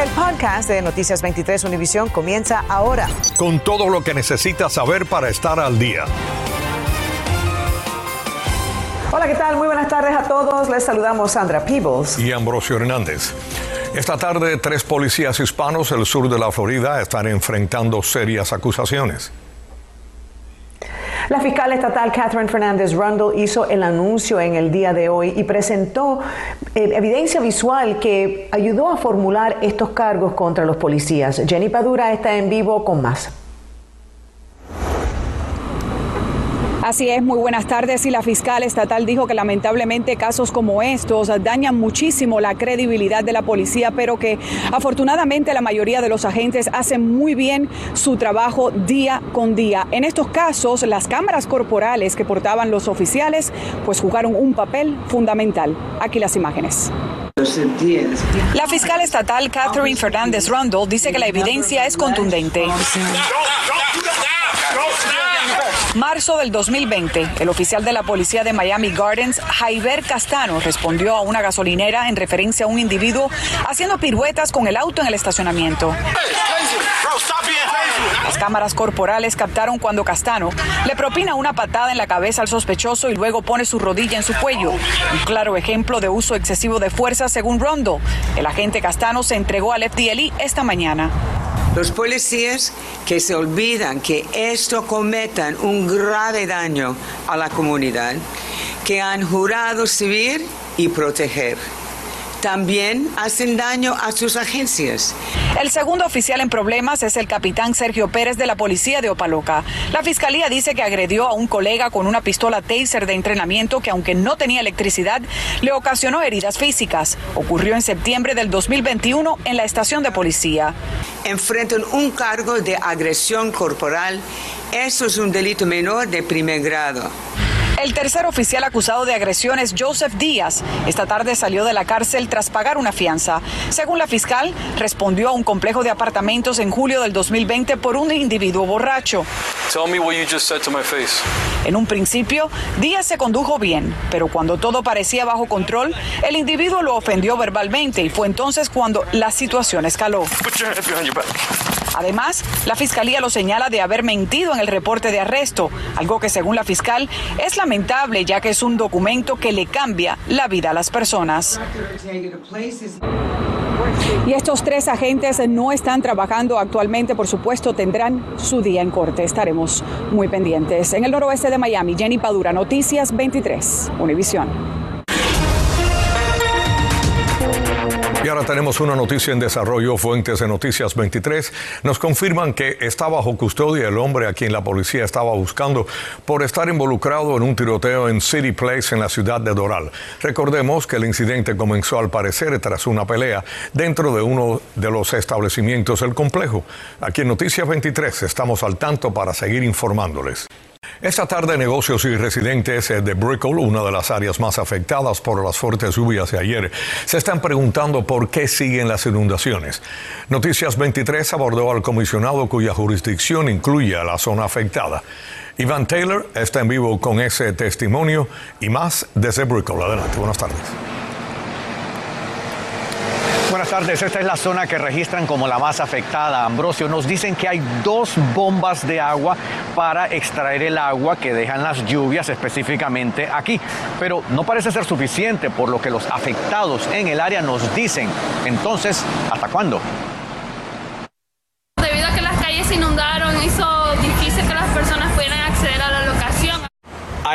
El podcast de Noticias 23 Univisión comienza ahora. Con todo lo que necesitas saber para estar al día. Hola, ¿qué tal? Muy buenas tardes a todos. Les saludamos Sandra Peebles y Ambrosio Hernández. Esta tarde, tres policías hispanos del sur de la Florida están enfrentando serias acusaciones. La fiscal estatal Catherine Fernández Rundle hizo el anuncio en el día de hoy y presentó eh, evidencia visual que ayudó a formular estos cargos contra los policías. Jenny Padura está en vivo con más. Así es, muy buenas tardes. Y la fiscal estatal dijo que lamentablemente casos como estos dañan muchísimo la credibilidad de la policía, pero que afortunadamente la mayoría de los agentes hacen muy bien su trabajo día con día. En estos casos, las cámaras corporales que portaban los oficiales, pues jugaron un papel fundamental. Aquí las imágenes. La fiscal estatal Catherine Fernández Rundle dice que la evidencia es contundente. Marzo del 2020, el oficial de la policía de Miami Gardens, Jaiber Castano, respondió a una gasolinera en referencia a un individuo haciendo piruetas con el auto en el estacionamiento. Las cámaras corporales captaron cuando Castano le propina una patada en la cabeza al sospechoso y luego pone su rodilla en su cuello. Un claro ejemplo de uso excesivo de fuerza según Rondo. El agente Castano se entregó al FDLI esta mañana. Los policías que se olvidan que esto cometan un grave daño a la comunidad, que han jurado servir y proteger también hacen daño a sus agencias. El segundo oficial en problemas es el capitán Sergio Pérez de la policía de Opaloca. La fiscalía dice que agredió a un colega con una pistola taser de entrenamiento que aunque no tenía electricidad, le ocasionó heridas físicas. Ocurrió en septiembre del 2021 en la estación de policía. Enfrentan un cargo de agresión corporal. Eso es un delito menor de primer grado. El tercer oficial acusado de agresión es Joseph Díaz. Esta tarde salió de la cárcel tras pagar una fianza. Según la fiscal, respondió a un complejo de apartamentos en julio del 2020 por un individuo borracho. En un principio, Díaz se condujo bien, pero cuando todo parecía bajo control, el individuo lo ofendió verbalmente y fue entonces cuando la situación escaló. Además, la fiscalía lo señala de haber mentido en el reporte de arresto, algo que según la fiscal es lamentable ya que es un documento que le cambia la vida a las personas. Y estos tres agentes no están trabajando actualmente, por supuesto, tendrán su día en corte. Estaremos muy pendientes. En el noroeste de Miami, Jenny Padura, Noticias 23, Univisión. Ahora tenemos una noticia en desarrollo. Fuentes de Noticias 23 nos confirman que está bajo custodia el hombre a quien la policía estaba buscando por estar involucrado en un tiroteo en City Place en la ciudad de Doral. Recordemos que el incidente comenzó al parecer tras una pelea dentro de uno de los establecimientos del complejo. Aquí en Noticias 23 estamos al tanto para seguir informándoles. Esta tarde, negocios y residentes de Brickell, una de las áreas más afectadas por las fuertes lluvias de ayer, se están preguntando por qué siguen las inundaciones. Noticias 23 abordó al comisionado cuya jurisdicción incluye a la zona afectada. Iván Taylor está en vivo con ese testimonio y más desde Brickell. Adelante, buenas tardes. Buenas tardes, esta es la zona que registran como la más afectada. Ambrosio, nos dicen que hay dos bombas de agua para extraer el agua que dejan las lluvias específicamente aquí, pero no parece ser suficiente por lo que los afectados en el área nos dicen. Entonces, ¿hasta cuándo?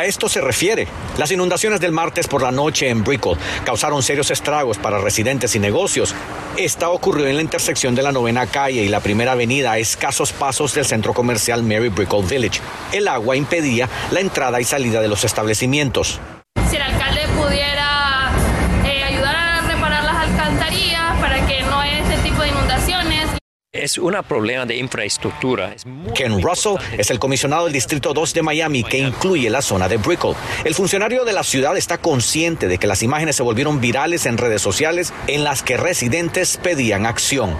Esto se refiere. Las inundaciones del martes por la noche en Brickell causaron serios estragos para residentes y negocios. Esta ocurrió en la intersección de la novena calle y la primera avenida a escasos pasos del centro comercial Mary Brickell Village. El agua impedía la entrada y salida de los establecimientos. Es un problema de infraestructura. Ken Russell es el comisionado del Distrito 2 de Miami que incluye la zona de Brickell. El funcionario de la ciudad está consciente de que las imágenes se volvieron virales en redes sociales en las que residentes pedían acción.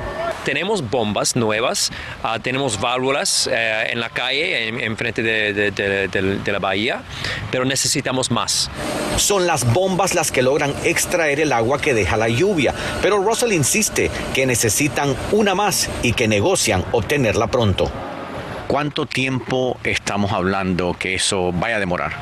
Tenemos bombas nuevas, ah, tenemos válvulas eh, en la calle, en, frente de, la bahía, pero necesitamos más. Son las bombas las que logran extraer el agua que deja la lluvia, pero Russell insiste que necesitan una más y que negocian obtenerla pronto. ¿Cuánto tiempo estamos hablando que eso vaya a demorar?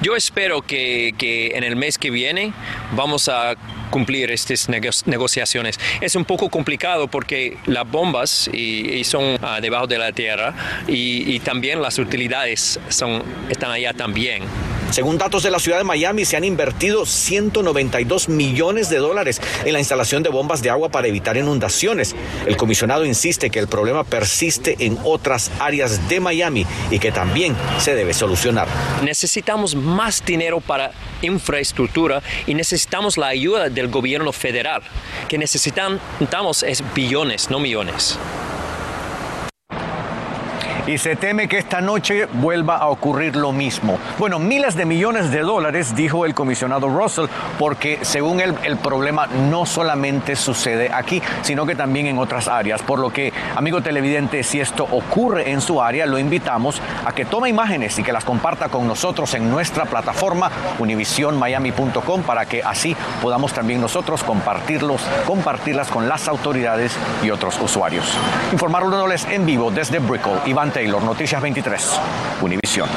Yo espero que, en el mes que viene vamos a cumplir estas negociaciones. Es un poco complicado porque las bombas y, son ah, debajo de la tierra y, y, también las utilidades son, están allá también. Según datos de la ciudad de Miami, se han invertido 192 millones de dólares en la instalación de bombas de agua para evitar inundaciones. El comisionado insiste que el problema persiste en otras áreas de Miami y que también se debe solucionar. Necesitamos más dinero para infraestructura y necesitamos la ayuda del gobierno federal, que necesitamos es billones, no millones y se teme que esta noche vuelva a ocurrir lo mismo. Bueno, miles de millones de dólares, dijo el comisionado Russell, porque según él el problema no solamente sucede aquí, sino que también en otras áreas. Por lo que, amigo televidente, si esto ocurre en su área, lo invitamos a que tome imágenes y que las comparta con nosotros en nuestra plataforma univisionmiami.com para que así podamos también nosotros compartirlos, compartirlas con las autoridades y otros usuarios. En vivo desde Brickell, Iván Taylor, Noticias 23, Univisión.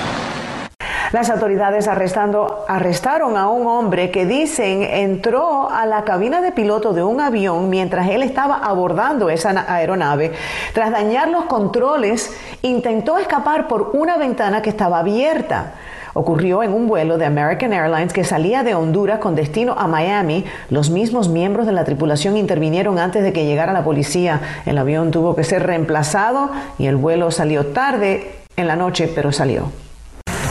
Las autoridades arrestando, arrestaron a un hombre que dicen entró a la cabina de piloto de un avión mientras él estaba abordando esa aeronave. Tras dañar los controles, intentó escapar por una ventana que estaba abierta. Ocurrió en un vuelo de American Airlines que salía de Honduras con destino a Miami. Los mismos miembros de la tripulación intervinieron antes de que llegara la policía. El avión tuvo que ser reemplazado y el vuelo salió tarde en la noche, pero salió.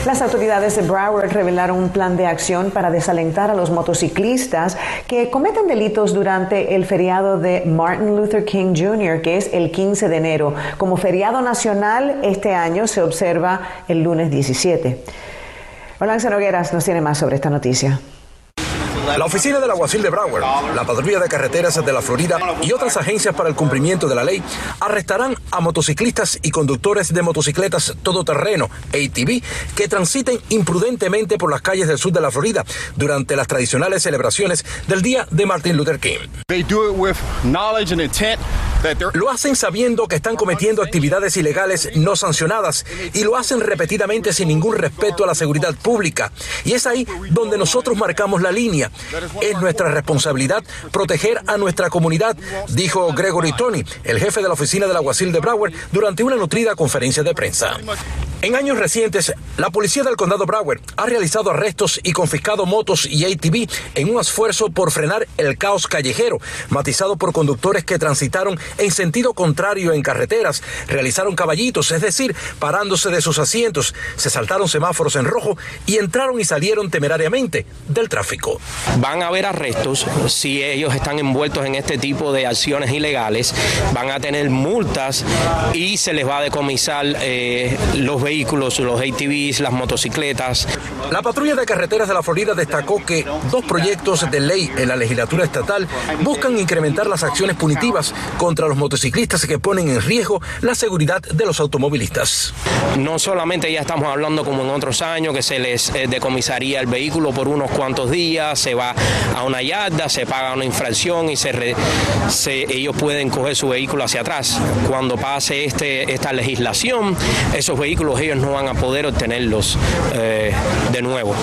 Las autoridades de Broward revelaron un plan de acción para desalentar a los motociclistas que cometen delitos durante el feriado de Martin Luther King Jr., que es el 15 de enero. Como feriado nacional, este año se observa el lunes 17. Hola, Nogueras nos tiene más sobre esta noticia. La oficina del alguacil de Broward, la patrulla de carreteras de la Florida y otras agencias para el cumplimiento de la ley arrestarán a motociclistas y conductores de motocicletas todoterreno, ATV, que transiten imprudentemente por las calles del sur de la Florida durante las tradicionales celebraciones del Día de Martin Luther King. Lo hacen sabiendo que están cometiendo actividades ilegales no sancionadas y lo hacen repetidamente sin ningún respeto a la seguridad pública. Y es ahí donde nosotros marcamos la línea. Es nuestra responsabilidad proteger a nuestra comunidad, dijo Gregory Tony, el jefe de la oficina del alguacil de Broward, durante una nutrida conferencia de prensa. En años recientes, la policía del condado Broward ha realizado arrestos y confiscado motos y ATV en un esfuerzo por frenar el caos callejero, matizado por conductores que transitaron en sentido contrario en carreteras, realizaron caballitos, es decir, parándose de sus asientos, se saltaron semáforos en rojo y entraron y salieron temerariamente del tráfico. Van a haber arrestos si ellos están envueltos en este tipo de acciones ilegales, van a tener multas y se les va a decomisar eh, los vehículos vehículos, los ATVs, las motocicletas. La patrulla de carreteras de la Florida destacó que dos proyectos de ley en la legislatura estatal buscan incrementar las acciones punitivas contra los motociclistas que ponen en riesgo la seguridad de los automovilistas. No solamente ya estamos hablando como en otros años que se les eh, decomisaría el vehículo por unos cuantos días, se va a una yarda, se paga una infracción y se, ellos pueden coger su vehículo hacia atrás. Cuando pase este, esta legislación, esos vehículos ellos no van a poder obtenerlos eh, de nuevo.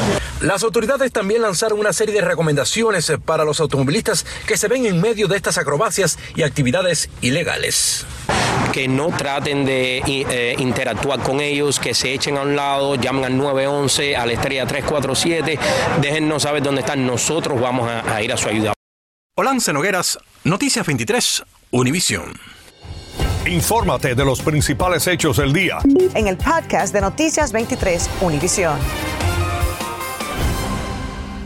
Las autoridades también lanzaron una serie de recomendaciones para los automovilistas que se ven en medio de estas acrobacias y actividades ilegales que no traten de eh, interactuar con ellos, que se echen a un lado, llamen al 911, a la estrella 347, déjennos saber dónde están, nosotros vamos a, a ir a su ayuda. Olance Nogueras, Noticias 23, Univisión. Infórmate de los principales hechos del día. En el podcast de Noticias 23, Univisión.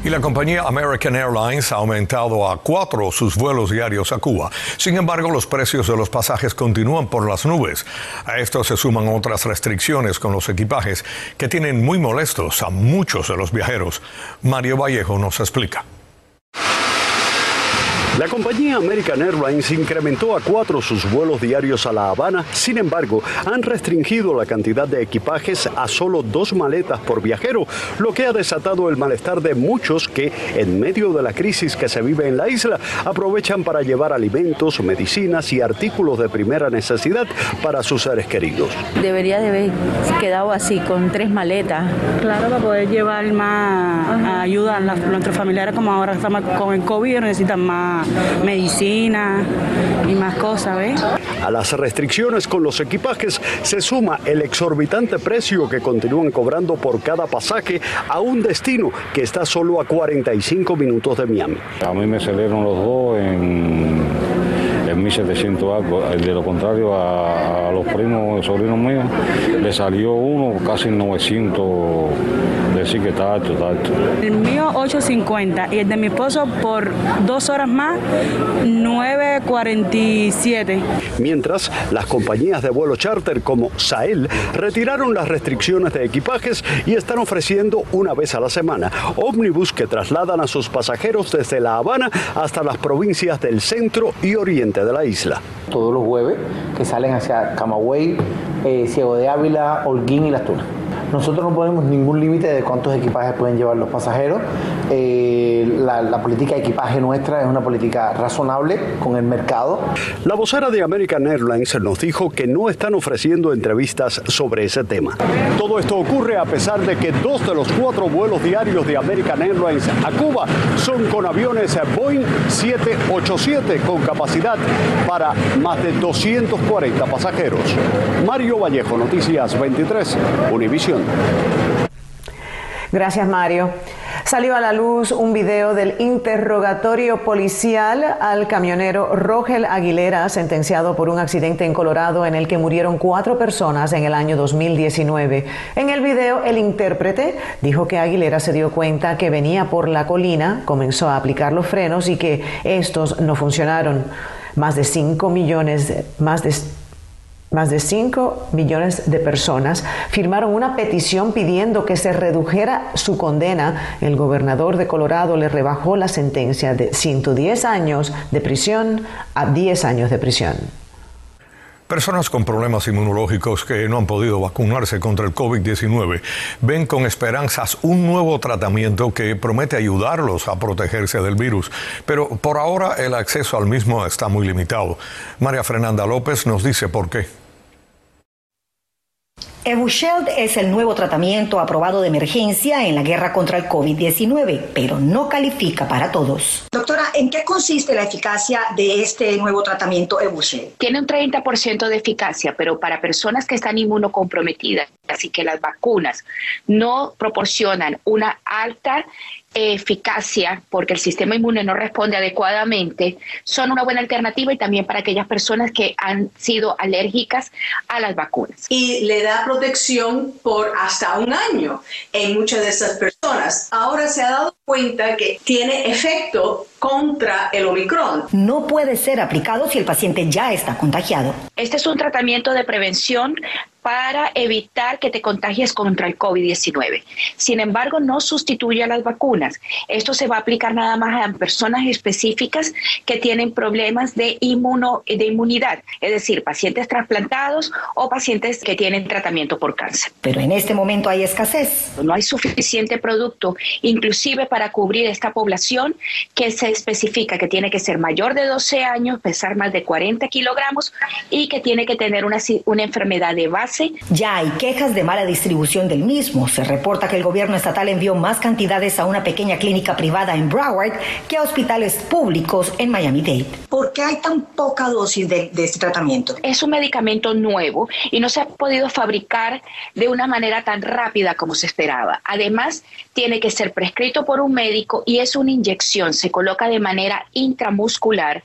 Y la compañía American Airlines ha aumentado a cuatro sus vuelos diarios a Cuba. Sin embargo, los precios de los pasajes continúan por las nubes. A esto se suman otras restricciones con los equipajes que tienen muy molestos a muchos de los viajeros. Mario Vallejo nos explica. La compañía American Airlines incrementó a cuatro sus vuelos diarios a La Habana. Sin embargo, han restringido la cantidad de equipajes a solo dos maletas por viajero, lo que ha desatado el malestar de muchos que, en medio de la crisis que se vive en la isla, aprovechan para llevar alimentos, medicinas y artículos de primera necesidad para sus seres queridos. Debería de haber quedado así, con tres maletas. Claro, para poder llevar más ayuda a, nuestros familiares, como ahora estamos con el COVID, necesitan más medicina y más cosas, ¿ves? A las restricciones con los equipajes se suma el exorbitante precio que continúan cobrando por cada pasaje a un destino que está solo a 45 minutos de Miami. A mí me salieron los dos en, en 1700 algo. De lo contrario, a, a los primos, sobrinos míos, le salió uno casi 900 decir que está alto, está alto. El mío 8.50 y el de mi esposo por dos horas más 9.47. Mientras, las compañías de vuelo charter como Sael retiraron las restricciones de equipajes y están ofreciendo una vez a la semana ómnibus que trasladan a sus pasajeros desde La Habana hasta las provincias del centro y oriente de la isla. Todos los jueves que salen hacia Camagüey, eh, Ciego de Ávila, Holguín y Las Tunas. Nosotros no ponemos ningún límite de cuántos equipajes pueden llevar los pasajeros. Eh, la, la, política de equipaje nuestra es una política razonable con el mercado. La vocera de American Airlines nos dijo que no están ofreciendo entrevistas sobre ese tema. Todo esto ocurre a pesar de que dos de los cuatro vuelos diarios de American Airlines a Cuba son con aviones Boeing 787 con capacidad para más de 240 pasajeros. Mario Vallejo, Noticias 23, Univisión. Gracias, Mario. Salió a la luz un video del interrogatorio policial al camionero Rogel Aguilera, sentenciado por un accidente en Colorado en el que murieron cuatro personas en el año 2019. En el video, el intérprete dijo que Aguilera se dio cuenta que venía por la colina, comenzó a aplicar los frenos y que estos no funcionaron. Más de 5 millones, más de más de 5 millones de personas firmaron una petición pidiendo que se redujera su condena. El gobernador de Colorado le rebajó la sentencia de 110 años de prisión a 10 años de prisión. Personas con problemas inmunológicos que no han podido vacunarse contra el COVID-19 ven con esperanzas un nuevo tratamiento que promete ayudarlos a protegerse del virus, pero por ahora el acceso al mismo está muy limitado. María Fernanda López nos dice por qué. Evusheld es el nuevo tratamiento aprobado de emergencia en la guerra contra el COVID-19, pero no califica para todos. Doctora, ¿en qué consiste la eficacia de este nuevo tratamiento Evusheld? Tiene un 30% de eficacia, pero para personas que están inmunocomprometidas, así que las vacunas no proporcionan una alta eficacia porque el sistema inmune no responde adecuadamente son una buena alternativa y también para aquellas personas que han sido alérgicas a las vacunas. Y le da protección por hasta un año en muchas de estas personas. Ahora se ha dado cuenta que tiene efecto contra el Omicron. No puede ser aplicado si el paciente ya está contagiado. Este es un tratamiento de prevención para evitar que te contagies contra el COVID-19. Sin embargo, no sustituye a las vacunas. Esto se va a aplicar nada más a personas específicas que tienen problemas de, inmuno, de inmunidad, es decir, pacientes trasplantados o pacientes que tienen tratamiento por cáncer. Pero en este momento hay escasez. No hay suficiente producto, inclusive para cubrir esta población que se especifica que tiene que ser mayor de 12 años, pesar más de 40 kilogramos y que tiene que tener una, una enfermedad de base ya hay quejas de mala distribución del mismo. Se reporta que el gobierno estatal envió más cantidades a una pequeña clínica privada en Broward que a hospitales públicos en Miami-Dade. ¿Por qué hay tan poca dosis de, de este tratamiento? Es un medicamento nuevo y no se ha podido fabricar de una manera tan rápida como se esperaba. Además, tiene que ser prescrito por un médico y es una inyección. Se coloca de manera intramuscular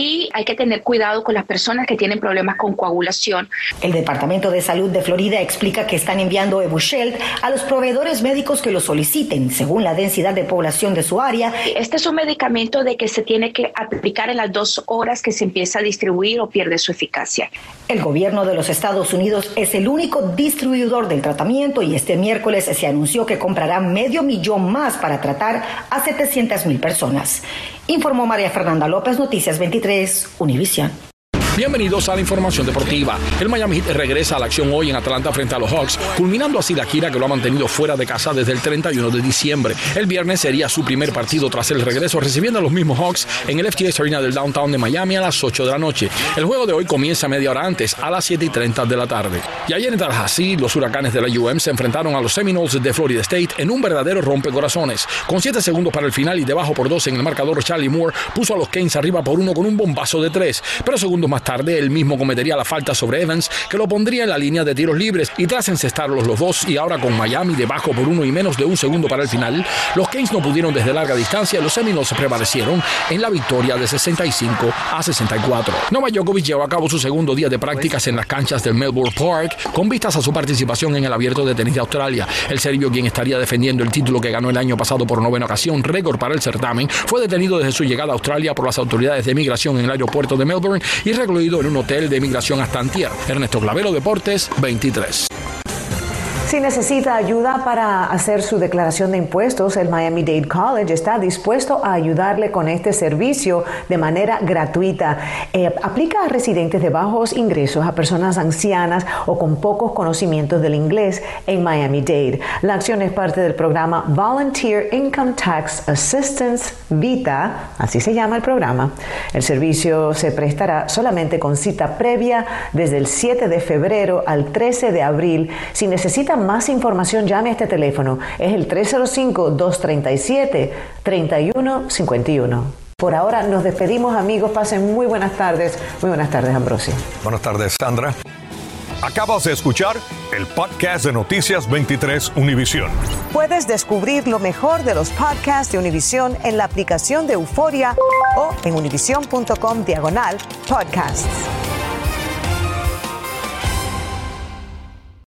y hay que tener cuidado con las personas que tienen problemas con coagulación. El Departamento de Salud de Florida explica que están enviando Evusheld a los proveedores médicos que lo soliciten, según la densidad de población de su área. Este es un medicamento de que se tiene que aplicar en las dos horas que se empieza a distribuir o pierde su eficacia. El gobierno de los Estados Unidos es el único distribuidor del tratamiento y este miércoles se anunció que comprará medio millón más para tratar a 700 mil personas. Informó María Fernanda López, Noticias 23, Univisión. Bienvenidos a la información deportiva. El Miami Heat regresa a la acción hoy en Atlanta frente a los Hawks, culminando así la gira que lo ha mantenido fuera de casa desde el 31 de diciembre. El viernes sería su primer partido tras el regreso, recibiendo a los mismos Hawks en el FTX Arena del downtown de Miami a las 8 de la noche. El juego de hoy comienza media hora antes, a las 7 y 30 de la tarde. Y ayer en Tallahassee, los huracanes de la UM se enfrentaron a los Seminoles de Florida State en un verdadero rompecorazones. Con 7 segundos para el final y debajo por 2 en el marcador, Charlie Moore puso a los Keynes arriba por uno con un bombazo de 3, pero segundos más tarde él mismo cometería la falta sobre Evans, que lo pondría en la línea de tiros libres y tras encestarlos los dos y ahora con Miami debajo por uno y menos de un segundo para el final, los Kings no pudieron desde larga distancia los Seminoles prevalecieron en la victoria de 65 a 64. Novak Djokovic llevó a cabo su segundo día de prácticas en las canchas del Melbourne Park con vistas a su participación en el Abierto de Tenis de Australia. El serbio, quien estaría defendiendo el título que ganó el año pasado por novena ocasión, récord para el certamen, fue detenido desde su llegada a Australia por las autoridades de migración en el aeropuerto de Melbourne y en un hotel de migración hasta Antier. Ernesto Clavero, Deportes 23. Si necesita ayuda para hacer su declaración de impuestos, el Miami-Dade College está dispuesto a ayudarle con este servicio de manera gratuita. Eh, aplica a residentes de bajos ingresos, a personas ancianas o con pocos conocimientos del inglés en Miami-Dade. La acción es parte del programa Volunteer Income Tax Assistance Vita, así se llama el programa. El servicio se prestará solamente con cita previa desde el 7 de febrero al 13 de abril. Si necesita más información, llame a este teléfono. Es el 305-237-3151. Por ahora nos despedimos amigos, pasen muy buenas tardes. Muy buenas tardes, Ambrosio. Buenas tardes, Sandra. Acabas de escuchar el podcast de Noticias 23 Univisión. Puedes descubrir lo mejor de los podcasts de Univisión en la aplicación de Euforia o en univision.com diagonal podcasts.